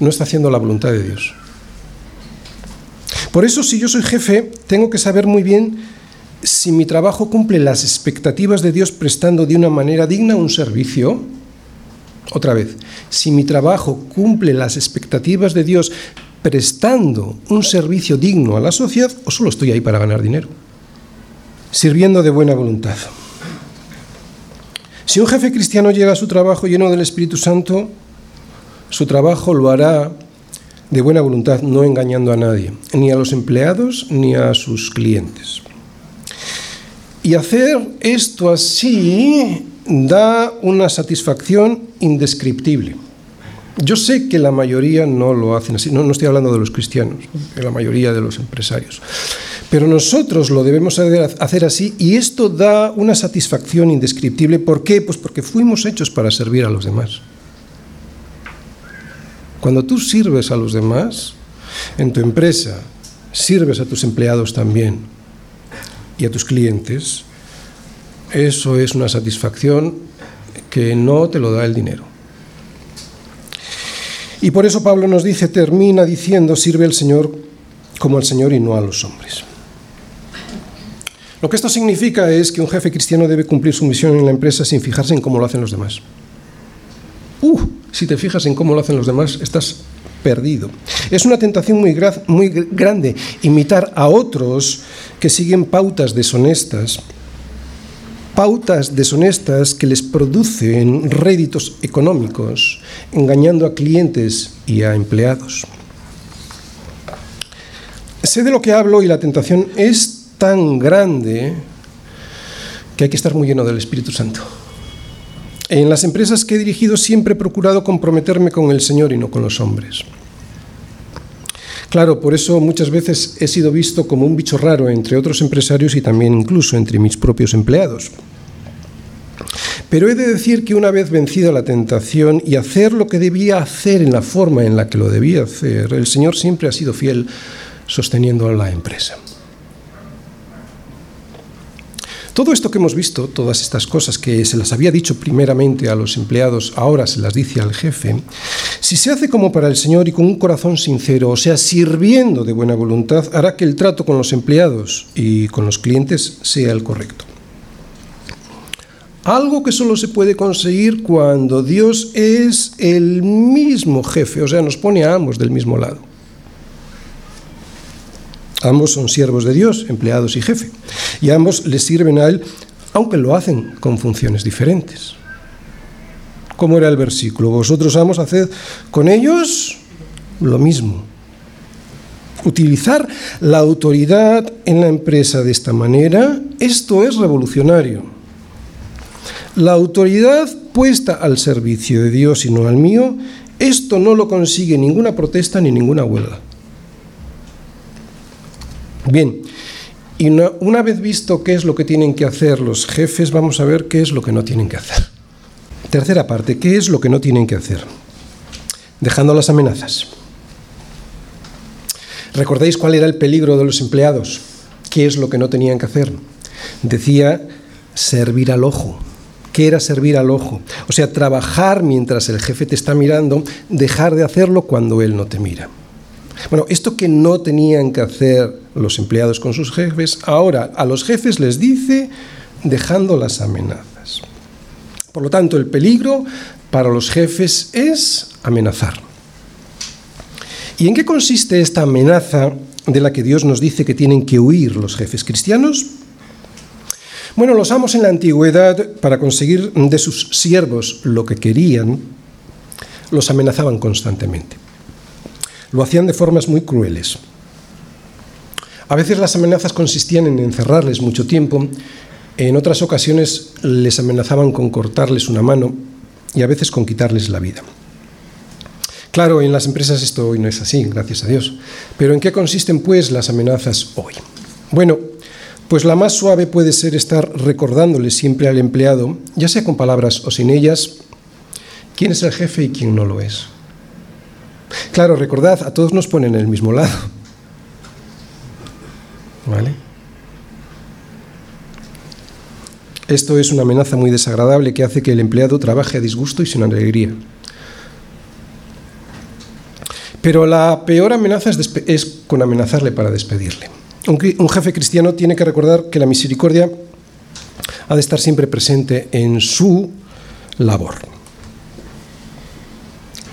no está haciendo la voluntad de Dios. Por eso, si yo soy jefe, tengo que saber muy bien si mi trabajo cumple las expectativas de Dios prestando de una manera digna un servicio. Otra vez, si mi trabajo cumple las expectativas de Dios prestando un servicio digno a la sociedad o solo estoy ahí para ganar dinero, sirviendo de buena voluntad. Si un jefe cristiano llega a su trabajo lleno del Espíritu Santo, su trabajo lo hará de buena voluntad, no engañando a nadie, ni a los empleados ni a sus clientes. Y hacer esto así da una satisfacción indescriptible. Yo sé que la mayoría no lo hacen así, no, no estoy hablando de los cristianos, de la mayoría de los empresarios. Pero nosotros lo debemos hacer así y esto da una satisfacción indescriptible. ¿Por qué? Pues porque fuimos hechos para servir a los demás. Cuando tú sirves a los demás, en tu empresa, sirves a tus empleados también y a tus clientes, eso es una satisfacción que no te lo da el dinero. Y por eso Pablo nos dice, termina diciendo, sirve al Señor como al Señor y no a los hombres. Lo que esto significa es que un jefe cristiano debe cumplir su misión en la empresa sin fijarse en cómo lo hacen los demás. Uh, si te fijas en cómo lo hacen los demás, estás perdido. Es una tentación muy, muy grande imitar a otros que siguen pautas deshonestas, pautas deshonestas que les producen réditos económicos, engañando a clientes y a empleados. Sé de lo que hablo y la tentación es tan grande que hay que estar muy lleno del Espíritu Santo. En las empresas que he dirigido siempre he procurado comprometerme con el Señor y no con los hombres. Claro, por eso muchas veces he sido visto como un bicho raro entre otros empresarios y también incluso entre mis propios empleados. Pero he de decir que una vez vencida la tentación y hacer lo que debía hacer en la forma en la que lo debía hacer, el Señor siempre ha sido fiel sosteniendo a la empresa. Todo esto que hemos visto, todas estas cosas que se las había dicho primeramente a los empleados, ahora se las dice al jefe, si se hace como para el Señor y con un corazón sincero, o sea, sirviendo de buena voluntad, hará que el trato con los empleados y con los clientes sea el correcto. Algo que solo se puede conseguir cuando Dios es el mismo jefe, o sea, nos pone a ambos del mismo lado. Ambos son siervos de Dios, empleados y jefe, y ambos le sirven a Él, aunque lo hacen con funciones diferentes. ¿Cómo era el versículo? Vosotros, amos, haced con ellos lo mismo. Utilizar la autoridad en la empresa de esta manera, esto es revolucionario. La autoridad puesta al servicio de Dios y no al mío, esto no lo consigue ninguna protesta ni ninguna huelga. Bien, y una, vez visto qué es lo que tienen que hacer los jefes, vamos a ver qué es lo que no tienen que hacer. Tercera parte, ¿qué es lo que no tienen que hacer? Dejando las amenazas. ¿Recordáis cuál era el peligro de los empleados? ¿Qué es lo que no tenían que hacer? Decía servir al ojo. ¿Qué era servir al ojo? O sea, trabajar mientras el jefe te está mirando, dejar de hacerlo cuando él no te mira. Bueno, esto que no tenían que hacer los empleados con sus jefes, ahora a los jefes les dice dejando las amenazas. Por lo tanto, el peligro para los jefes es amenazar. ¿Y en qué consiste esta amenaza de la que Dios nos dice que tienen que huir los jefes cristianos? Bueno, los amos en la antigüedad, para conseguir de sus siervos lo que querían, los amenazaban constantemente. Lo hacían de formas muy crueles. A veces las amenazas consistían en encerrarles mucho tiempo, en otras ocasiones les amenazaban con cortarles una mano y a veces con quitarles la vida. Claro, en las empresas esto hoy no es así, gracias a Dios. Pero ¿en qué consisten pues las amenazas hoy? Bueno, pues la más suave puede ser estar recordándole siempre al empleado, ya sea con palabras o sin ellas, quién es el jefe y quién no lo es. Claro, recordad, a todos nos ponen en el mismo lado. ¿Vale? Esto es una amenaza muy desagradable que hace que el empleado trabaje a disgusto y sin alegría. Pero la peor amenaza es, con amenazarle para despedirle. Un, jefe cristiano tiene que recordar que la misericordia ha de estar siempre presente en su labor.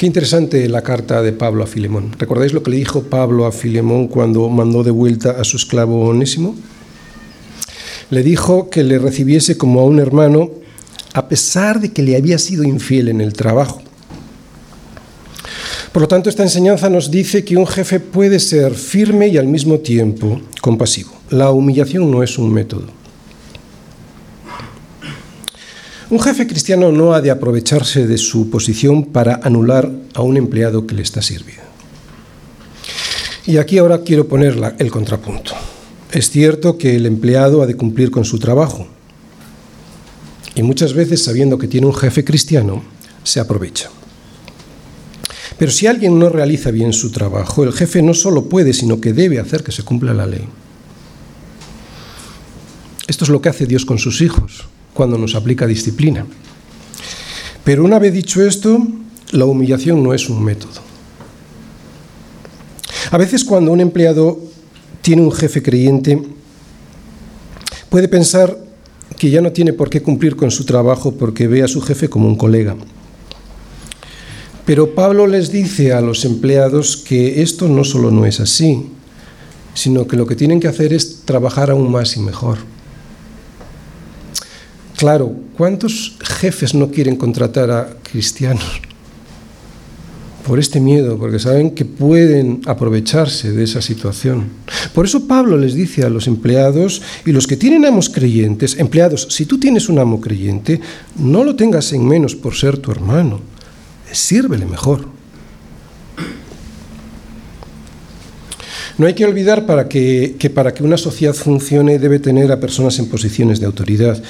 Qué interesante la carta de Pablo a Filemón. ¿Recordáis lo que le dijo Pablo a Filemón cuando mandó de vuelta a su esclavo Onésimo? Le dijo que le recibiese como a un hermano a pesar de que le había sido infiel en el trabajo. Por lo tanto, esta enseñanza nos dice que un jefe puede ser firme y al mismo tiempo compasivo. La humillación no es un método. Un jefe cristiano no ha de aprovecharse de su posición para anular a un empleado que le está sirviendo. Y aquí ahora quiero poner el contrapunto. Es cierto que el empleado ha de cumplir con su trabajo. Y muchas veces, sabiendo que tiene un jefe cristiano, se aprovecha. Pero si alguien no realiza bien su trabajo, el jefe no solo puede, sino que debe hacer que se cumpla la ley. Esto es lo que hace Dios con sus hijos cuando nos aplica disciplina. Pero una vez dicho esto, la humillación no es un método. A veces cuando un empleado tiene un jefe creyente, puede pensar que ya no tiene por qué cumplir con su trabajo porque ve a su jefe como un colega. Pero Pablo les dice a los empleados que esto no solo no es así, sino que lo que tienen que hacer es trabajar aún más y mejor. Claro, ¿cuántos jefes no quieren contratar a cristianos? Por este miedo, porque saben que pueden aprovecharse de esa situación. Por eso Pablo les dice a los empleados y los que tienen amos creyentes, empleados, si tú tienes un amo creyente, no lo tengas en menos por ser tu hermano sírvele mejor. No hay que olvidar para que, que, para que una sociedad funcione debe tener a personas en posiciones de autoridad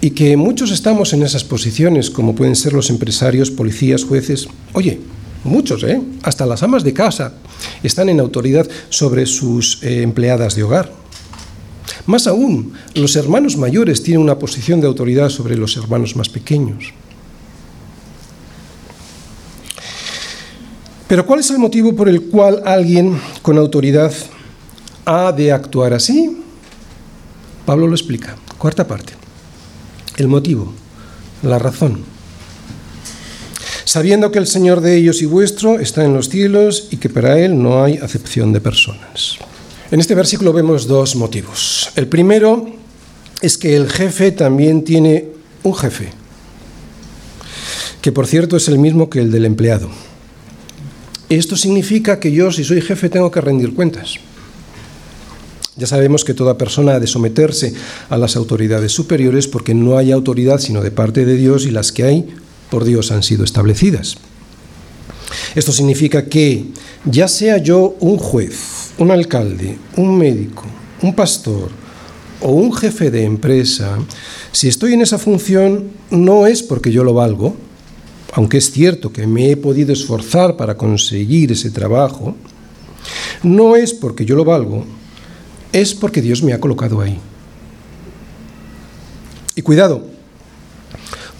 y que muchos estamos en esas posiciones, como pueden ser los empresarios, policías, jueces. Oye, muchos, ¿eh? Hasta las amas de casa están en autoridad sobre sus eh, empleadas de hogar. Más aún, los hermanos mayores tienen una posición de autoridad sobre los hermanos más pequeños. Pero ¿cuál es el motivo por el cual alguien con autoridad ha de actuar así? Pablo lo explica. Cuarta parte. El motivo, la razón. Sabiendo que el Señor de ellos y vuestro está en los cielos y que para Él no hay acepción de personas. En este versículo vemos dos motivos. El primero es que el jefe también tiene un jefe, que por cierto es el mismo que el del empleado. Esto significa que yo, si soy jefe, tengo que rendir cuentas. Ya sabemos que toda persona ha de someterse a las autoridades superiores porque no hay autoridad sino de parte de Dios y las que hay por Dios han sido establecidas. Esto significa que ya sea yo un juez, un alcalde, un médico, un pastor o un jefe de empresa, si estoy en esa función no es porque yo lo valgo, aunque es cierto que me he podido esforzar para conseguir ese trabajo, no es porque yo lo valgo, es porque Dios me ha colocado ahí. Y cuidado,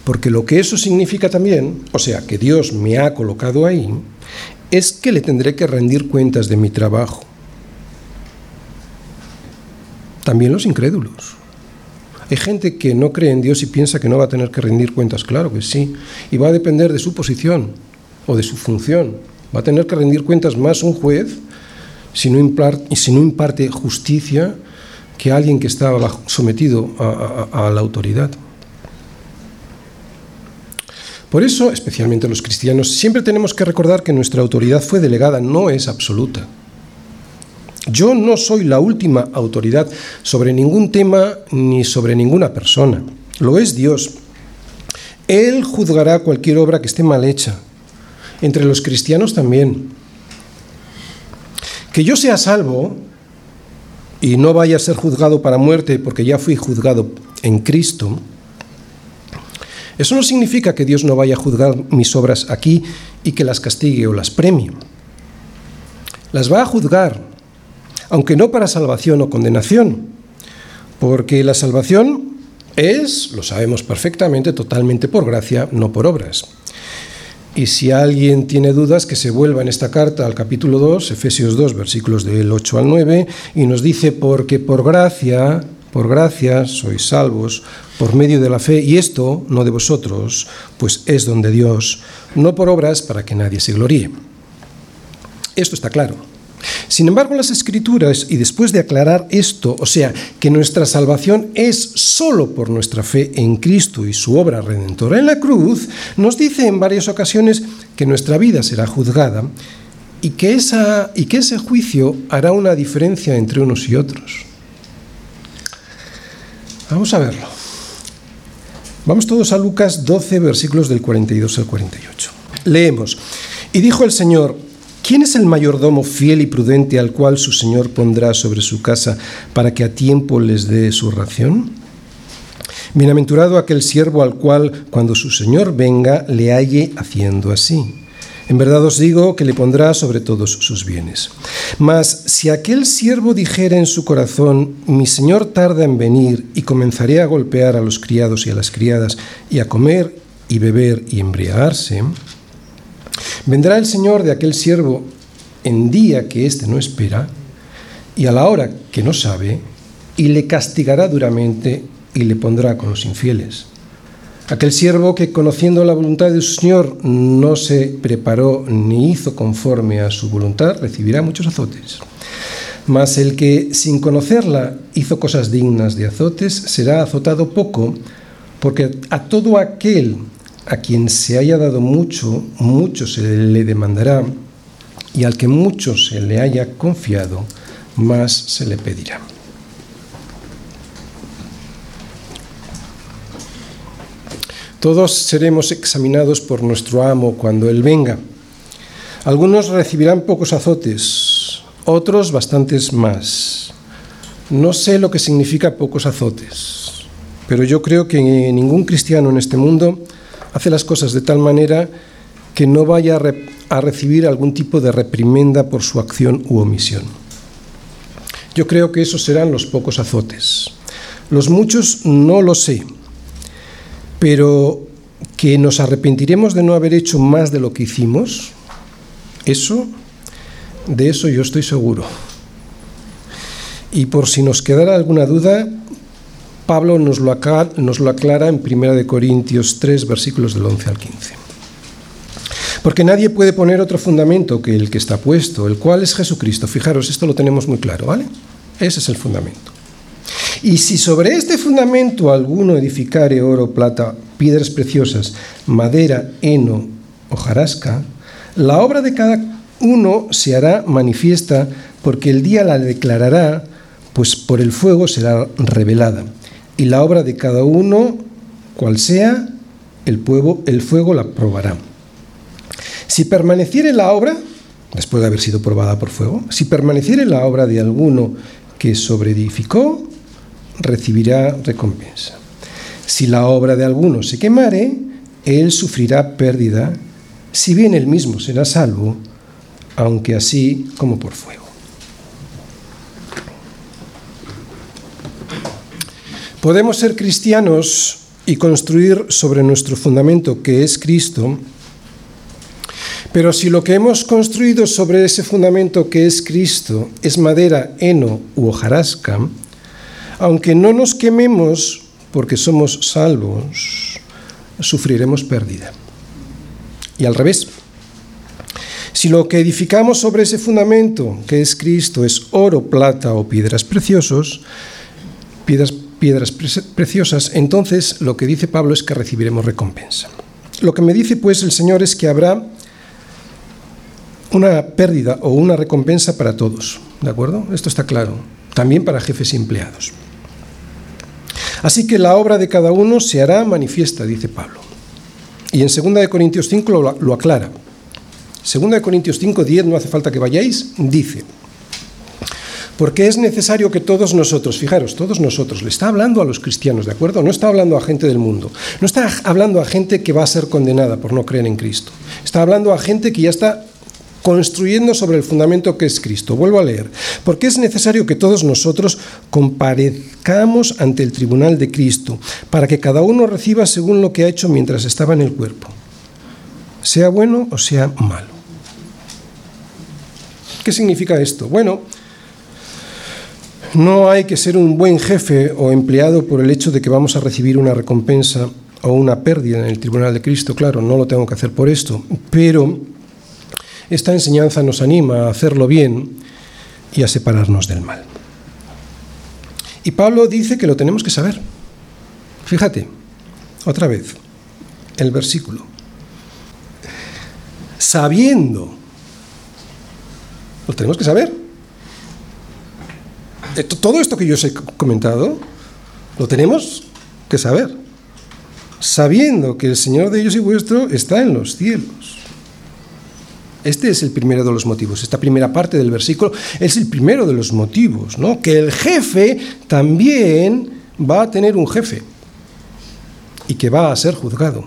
porque lo que eso significa también, o sea, que Dios me ha colocado ahí, es que le tendré que rendir cuentas de mi trabajo. También los incrédulos. Hay gente que no cree en Dios y piensa que no va a tener que rendir cuentas, claro que sí, y va a depender de su posición o de su función. Va a tener que rendir cuentas más un juez si no, imparte, justicia que alguien que está sometido a la autoridad. Por eso, especialmente los cristianos, siempre tenemos que recordar que nuestra autoridad fue delegada, no es absoluta. Yo no soy la última autoridad sobre ningún tema ni sobre ninguna persona. Lo es Dios. Él juzgará cualquier obra que esté mal hecha. Entre los cristianos también. Que yo sea salvo y no vaya a ser juzgado para muerte porque ya fui juzgado en Cristo, eso no significa que Dios no vaya a juzgar mis obras aquí y que las castigue o las premie. Las va a juzgar, aunque no para salvación o condenación, porque la salvación Es, lo sabemos perfectamente, totalmente por gracia, no por obras. Y si alguien tiene dudas, que se vuelva en esta carta al capítulo 2, Efesios 2, versículos del 8 al 9, y nos dice, porque por gracia, por gracia sois salvos, por medio de la fe, y esto no de vosotros, pues es don de Dios, no por obras para que nadie se gloríe. Esto está claro. Sin embargo, las escrituras, y después de aclarar esto, o sea, que nuestra salvación es solo por nuestra fe en Cristo y su obra redentora en la cruz, nos dice en varias ocasiones que nuestra vida será juzgada y que, esa, y que ese juicio hará una diferencia entre unos y otros. Vamos a verlo. Vamos todos a Lucas 12, versículos del 42 al 48. Leemos. Y dijo el Señor, ¿Quién es el mayordomo fiel y prudente al cual su señor pondrá sobre su casa para que a tiempo les dé su ración? Bienaventurado aquel siervo al cual, cuando su señor venga, le halle haciendo así. En verdad os digo que le pondrá sobre todos sus bienes. Mas si aquel siervo dijera en su corazón, mi señor tarda en venir, y comenzaré a golpear a los criados y a las criadas, y a comer y beber y embriagarse, Vendrá el Señor de aquel siervo en día que éste no espera y a la hora que no sabe, y le castigará duramente y le pondrá con los infieles. Aquel siervo que conociendo la voluntad de su Señor no se preparó ni hizo conforme a su voluntad, recibirá muchos azotes. Mas el que sin conocerla hizo cosas dignas de azotes, será azotado poco, porque a todo aquel a quien se haya dado mucho, mucho se le demandará, y al que mucho se le haya confiado, más se le pedirá. Todos seremos examinados por nuestro amo cuando Él venga. Algunos recibirán pocos azotes, otros bastantes más. No sé lo que significa pocos azotes, pero yo creo que ningún cristiano en este mundo hace las cosas de tal manera que no vaya a, recibir algún tipo de reprimenda por su acción u omisión. Yo creo que esos serán los pocos azotes. Los muchos no lo sé, pero que nos arrepentiremos de no haber hecho más de lo que hicimos, eso, de eso yo estoy seguro. Y por si nos quedara alguna duda, Pablo nos lo, aclara, en 1 Corintios 3, versículos del 11 al 15. Porque nadie puede poner otro fundamento que el que está puesto, el cual es Jesucristo. Fijaros, esto lo tenemos muy claro, ¿vale? Ese es el fundamento. Y si sobre este fundamento alguno edificare oro, plata, piedras preciosas, madera, heno o jarasca, la obra de cada uno se hará manifiesta porque el día la declarará, pues por el fuego será revelada y la obra de cada uno, cual sea, el fuego, el fuego la probará. Si permaneciere la obra, después de haber sido probada por fuego, si permaneciere la obra de alguno que sobreedificó, recibirá recompensa. Si la obra de alguno se quemare, él sufrirá pérdida, si bien él mismo será salvo, aunque así como por fuego. Podemos ser cristianos y construir sobre nuestro fundamento que es Cristo, pero si lo que hemos construido sobre ese fundamento que es Cristo es madera, heno u hojarasca, aunque no nos quememos porque somos salvos, sufriremos pérdida. Y al revés, si lo que edificamos sobre ese fundamento que es Cristo es oro, plata o piedras preciosos, piedras piedras preciosas, entonces lo que dice Pablo es que recibiremos recompensa. Lo que me dice pues el Señor es que habrá una pérdida o una recompensa para todos, ¿de acuerdo? Esto está claro, también para jefes y empleados. Así que la obra de cada uno se hará manifiesta, dice Pablo. Y en 2 Corintios 5 lo, aclara. 2 Corintios 5, 10, no hace falta que vayáis, dice, porque es necesario que todos nosotros, fijaros, todos nosotros, le está hablando a los cristianos, ¿de acuerdo? No está hablando a gente del mundo, no está hablando a gente que va a ser condenada por no creer en Cristo, está hablando a gente que ya está construyendo sobre el fundamento que es Cristo. Vuelvo a leer. Porque es necesario que todos nosotros comparezcamos ante el tribunal de Cristo, para que cada uno reciba según lo que ha hecho mientras estaba en el cuerpo, sea bueno o sea malo. ¿Qué significa esto? Bueno, no hay que ser un buen jefe o empleado por el hecho de que vamos a recibir una recompensa o una pérdida en el tribunal de Cristo. Claro, no lo tengo que hacer por esto, pero esta enseñanza nos anima a hacerlo bien y a separarnos del mal. Y Pablo dice que lo tenemos que saber. Fíjate, otra vez, el versículo. Sabiendo, lo tenemos que saber. Todo esto que yo os he comentado, lo tenemos que saber. Sabiendo que el Señor de ellos y vuestro está en los cielos. Este es el primero de los motivos. Esta primera parte del versículo es el primero de los motivos, ¿no? Que el jefe también va a tener un jefe y que va a ser juzgado.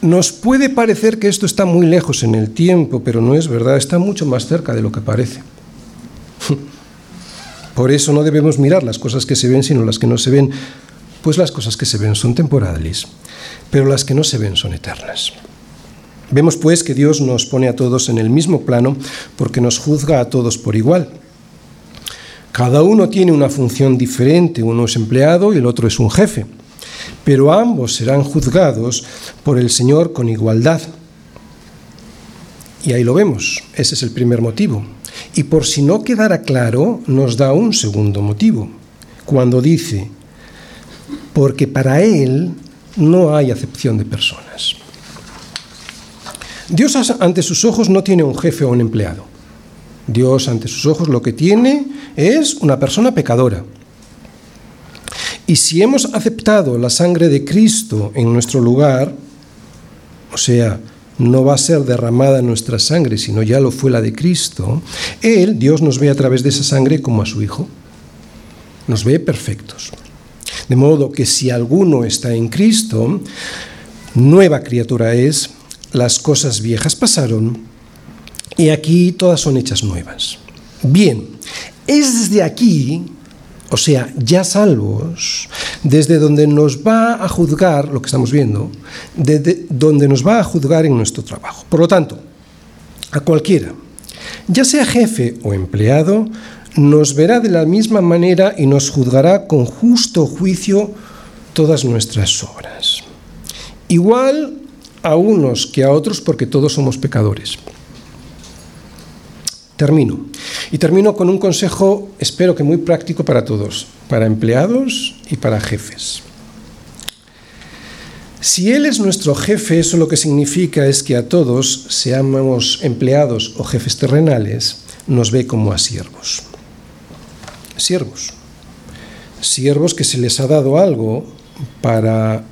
Nos puede parecer que esto está muy lejos en el tiempo, pero no es verdad, está mucho más cerca de lo que parece. Por eso no debemos mirar las cosas que se ven, sino las que no se ven, pues las cosas que se ven son temporales, pero las que no se ven son eternas. Vemos pues que Dios nos pone a todos en el mismo plano porque nos juzga a todos por igual. Cada uno tiene una función diferente, uno es empleado y el otro es un jefe, pero ambos serán juzgados por el Señor con igualdad. Y ahí lo vemos, ese es el primer motivo. Y por si no quedara claro, nos da un segundo motivo, cuando dice, porque para Él no hay acepción de personas. Dios ante sus ojos no tiene un jefe o un empleado. Dios ante sus ojos lo que tiene es una persona pecadora. Y si hemos aceptado la sangre de Cristo en nuestro lugar, o sea, no va a ser derramada nuestra sangre, sino ya lo fue la de Cristo, Él, Dios, nos ve a través de esa sangre como a su Hijo. Nos ve perfectos. De modo que si alguno está en Cristo, nueva criatura es, las cosas viejas pasaron y aquí todas son hechas nuevas. Bien, es desde aquí, o sea, ya salvos, desde donde nos va a juzgar, lo que estamos viendo, desde donde nos va a juzgar en nuestro trabajo. Por lo tanto, a cualquiera, ya sea jefe o empleado, nos verá de la misma manera y nos juzgará con justo juicio todas nuestras obras. Igual a unos que a otros porque todos somos pecadores. Termino. Y termino con un consejo, espero que muy práctico para todos, para empleados y para jefes. Si Él es nuestro jefe, eso lo que significa es que a todos, seamos empleados o jefes terrenales, nos ve como a siervos. Siervos. Siervos que se les ha dado algo para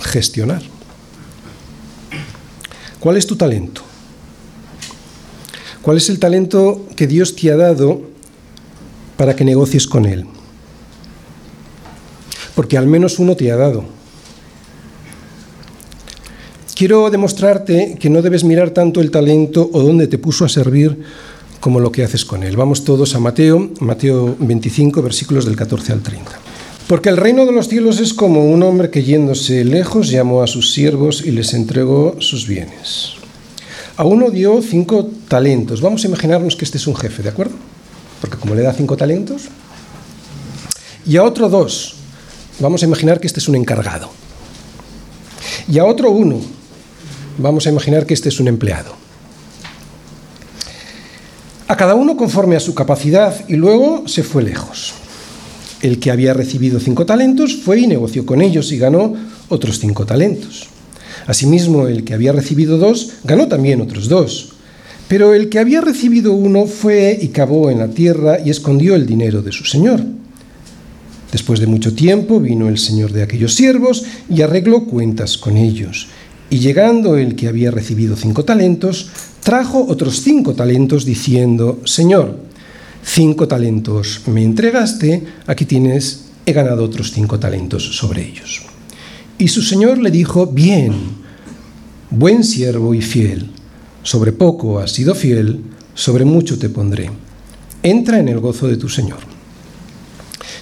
gestionar. ¿Cuál es tu talento? ¿Cuál es el talento que Dios te ha dado para que negocies con Él? Porque al menos uno te ha dado. Quiero demostrarte que no debes mirar tanto el talento o dónde te puso a servir como lo que haces con él. Vamos todos a Mateo, Mateo 25, versículos del 14 al 30. Porque el reino de los cielos es como un hombre que yéndose lejos llamó a sus siervos y les entregó sus bienes. A uno dio cinco talentos. Vamos a imaginarnos que este es un jefe, ¿de acuerdo? Porque como le da cinco talentos. Y a otro dos. Vamos a imaginar que este es un encargado. Y a otro uno. Vamos a imaginar que este es un empleado. A cada uno conforme a su capacidad y luego se fue lejos. El que había recibido cinco talentos fue y negoció con ellos y ganó otros cinco talentos. Asimismo, el que había recibido dos ganó también otros dos. Pero el que había recibido uno fue y cavó en la tierra y escondió el dinero de su señor. Después de mucho tiempo vino el señor de aquellos siervos y arregló cuentas con ellos. Y llegando el que había recibido cinco talentos, trajo otros cinco talentos diciendo, Señor, cinco talentos me entregaste, aquí tienes, he ganado otros cinco talentos sobre ellos. Y su señor le dijo, bien, buen siervo y fiel. Sobre poco has sido fiel, sobre mucho te pondré. Entra en el gozo de tu Señor.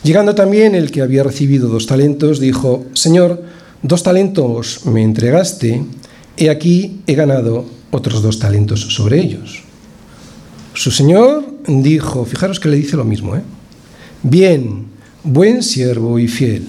Llegando también el que había recibido dos talentos, dijo, Señor, dos talentos me entregaste, he aquí he ganado otros dos talentos sobre ellos. Su Señor dijo, fijaros que le dice lo mismo, ¿eh? Bien, buen siervo y fiel,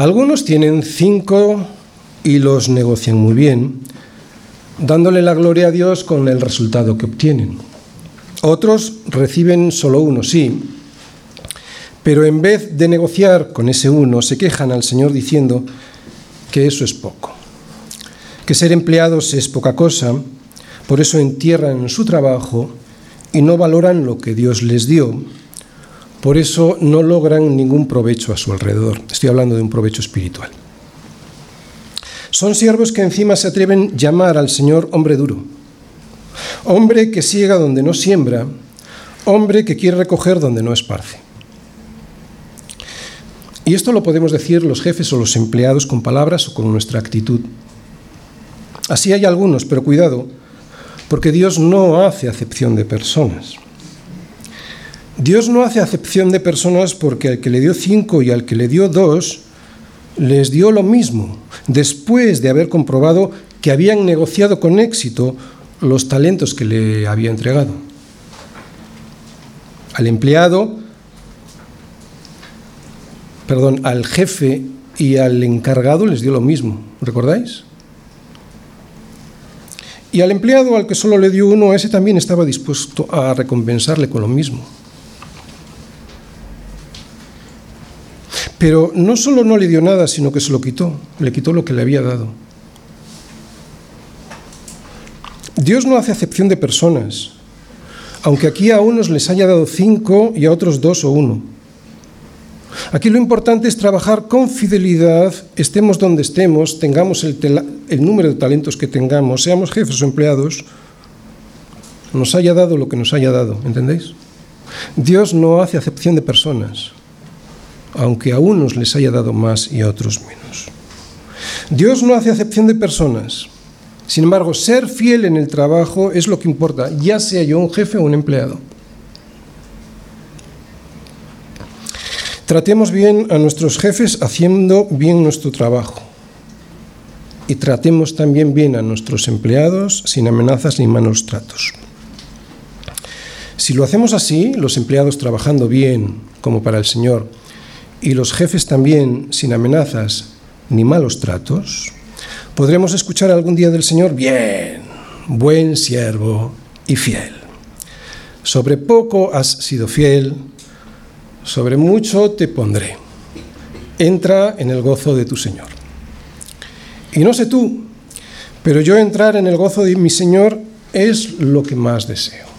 Algunos tienen cinco y los negocian muy bien, dándole la gloria a Dios con el resultado que obtienen. Otros reciben solo uno, sí, pero en vez de negociar con ese uno, se quejan al Señor diciendo que eso es poco, que ser empleados es poca cosa, por eso entierran su trabajo y no valoran lo que Dios les dio, por eso no logran ningún provecho a su alrededor. Estoy hablando de un provecho espiritual. Son siervos que encima se atreven a llamar al Señor hombre duro, hombre que ciega donde no siembra, hombre que quiere recoger donde no esparce. Y esto lo podemos decir los jefes o los empleados con palabras o con nuestra actitud. Así hay algunos, pero cuidado, porque Dios no hace acepción de personas. Dios no hace acepción de personas porque al que le dio cinco y al que le dio dos, les dio lo mismo, después de haber comprobado que habían negociado con éxito los talentos que le había entregado. Al empleado perdón, al jefe y al encargado les dio lo mismo, ¿recordáis? Y al empleado al que solo le dio uno, ese también estaba dispuesto a recompensarle con lo mismo. Pero no solo no le dio nada, sino que se lo quitó, le quitó lo que le había dado. Dios no hace acepción de personas, aunque aquí a unos les haya dado cinco y a otros dos o uno. Aquí lo importante es trabajar con fidelidad, estemos donde estemos, tengamos el, número de talentos que tengamos, seamos jefes o empleados, nos haya dado lo que nos haya dado, ¿entendéis? Dios no hace acepción de personas, aunque a unos les haya dado más y a otros menos. Dios no hace acepción de personas. Sin embargo, ser fiel en el trabajo es lo que importa, ya sea yo un jefe o un empleado. Tratemos bien a nuestros jefes haciendo bien nuestro trabajo. Y tratemos también bien a nuestros empleados sin amenazas ni malos tratos. Si lo hacemos así, los empleados trabajando bien, como para el Señor, y los jefes también sin amenazas ni malos tratos, podremos escuchar algún día del Señor, bien, buen siervo y fiel. Sobre poco has sido fiel, sobre mucho te pondré. Entra en el gozo de tu Señor. Y no sé tú, pero yo entrar en el gozo de mi Señor es lo que más deseo.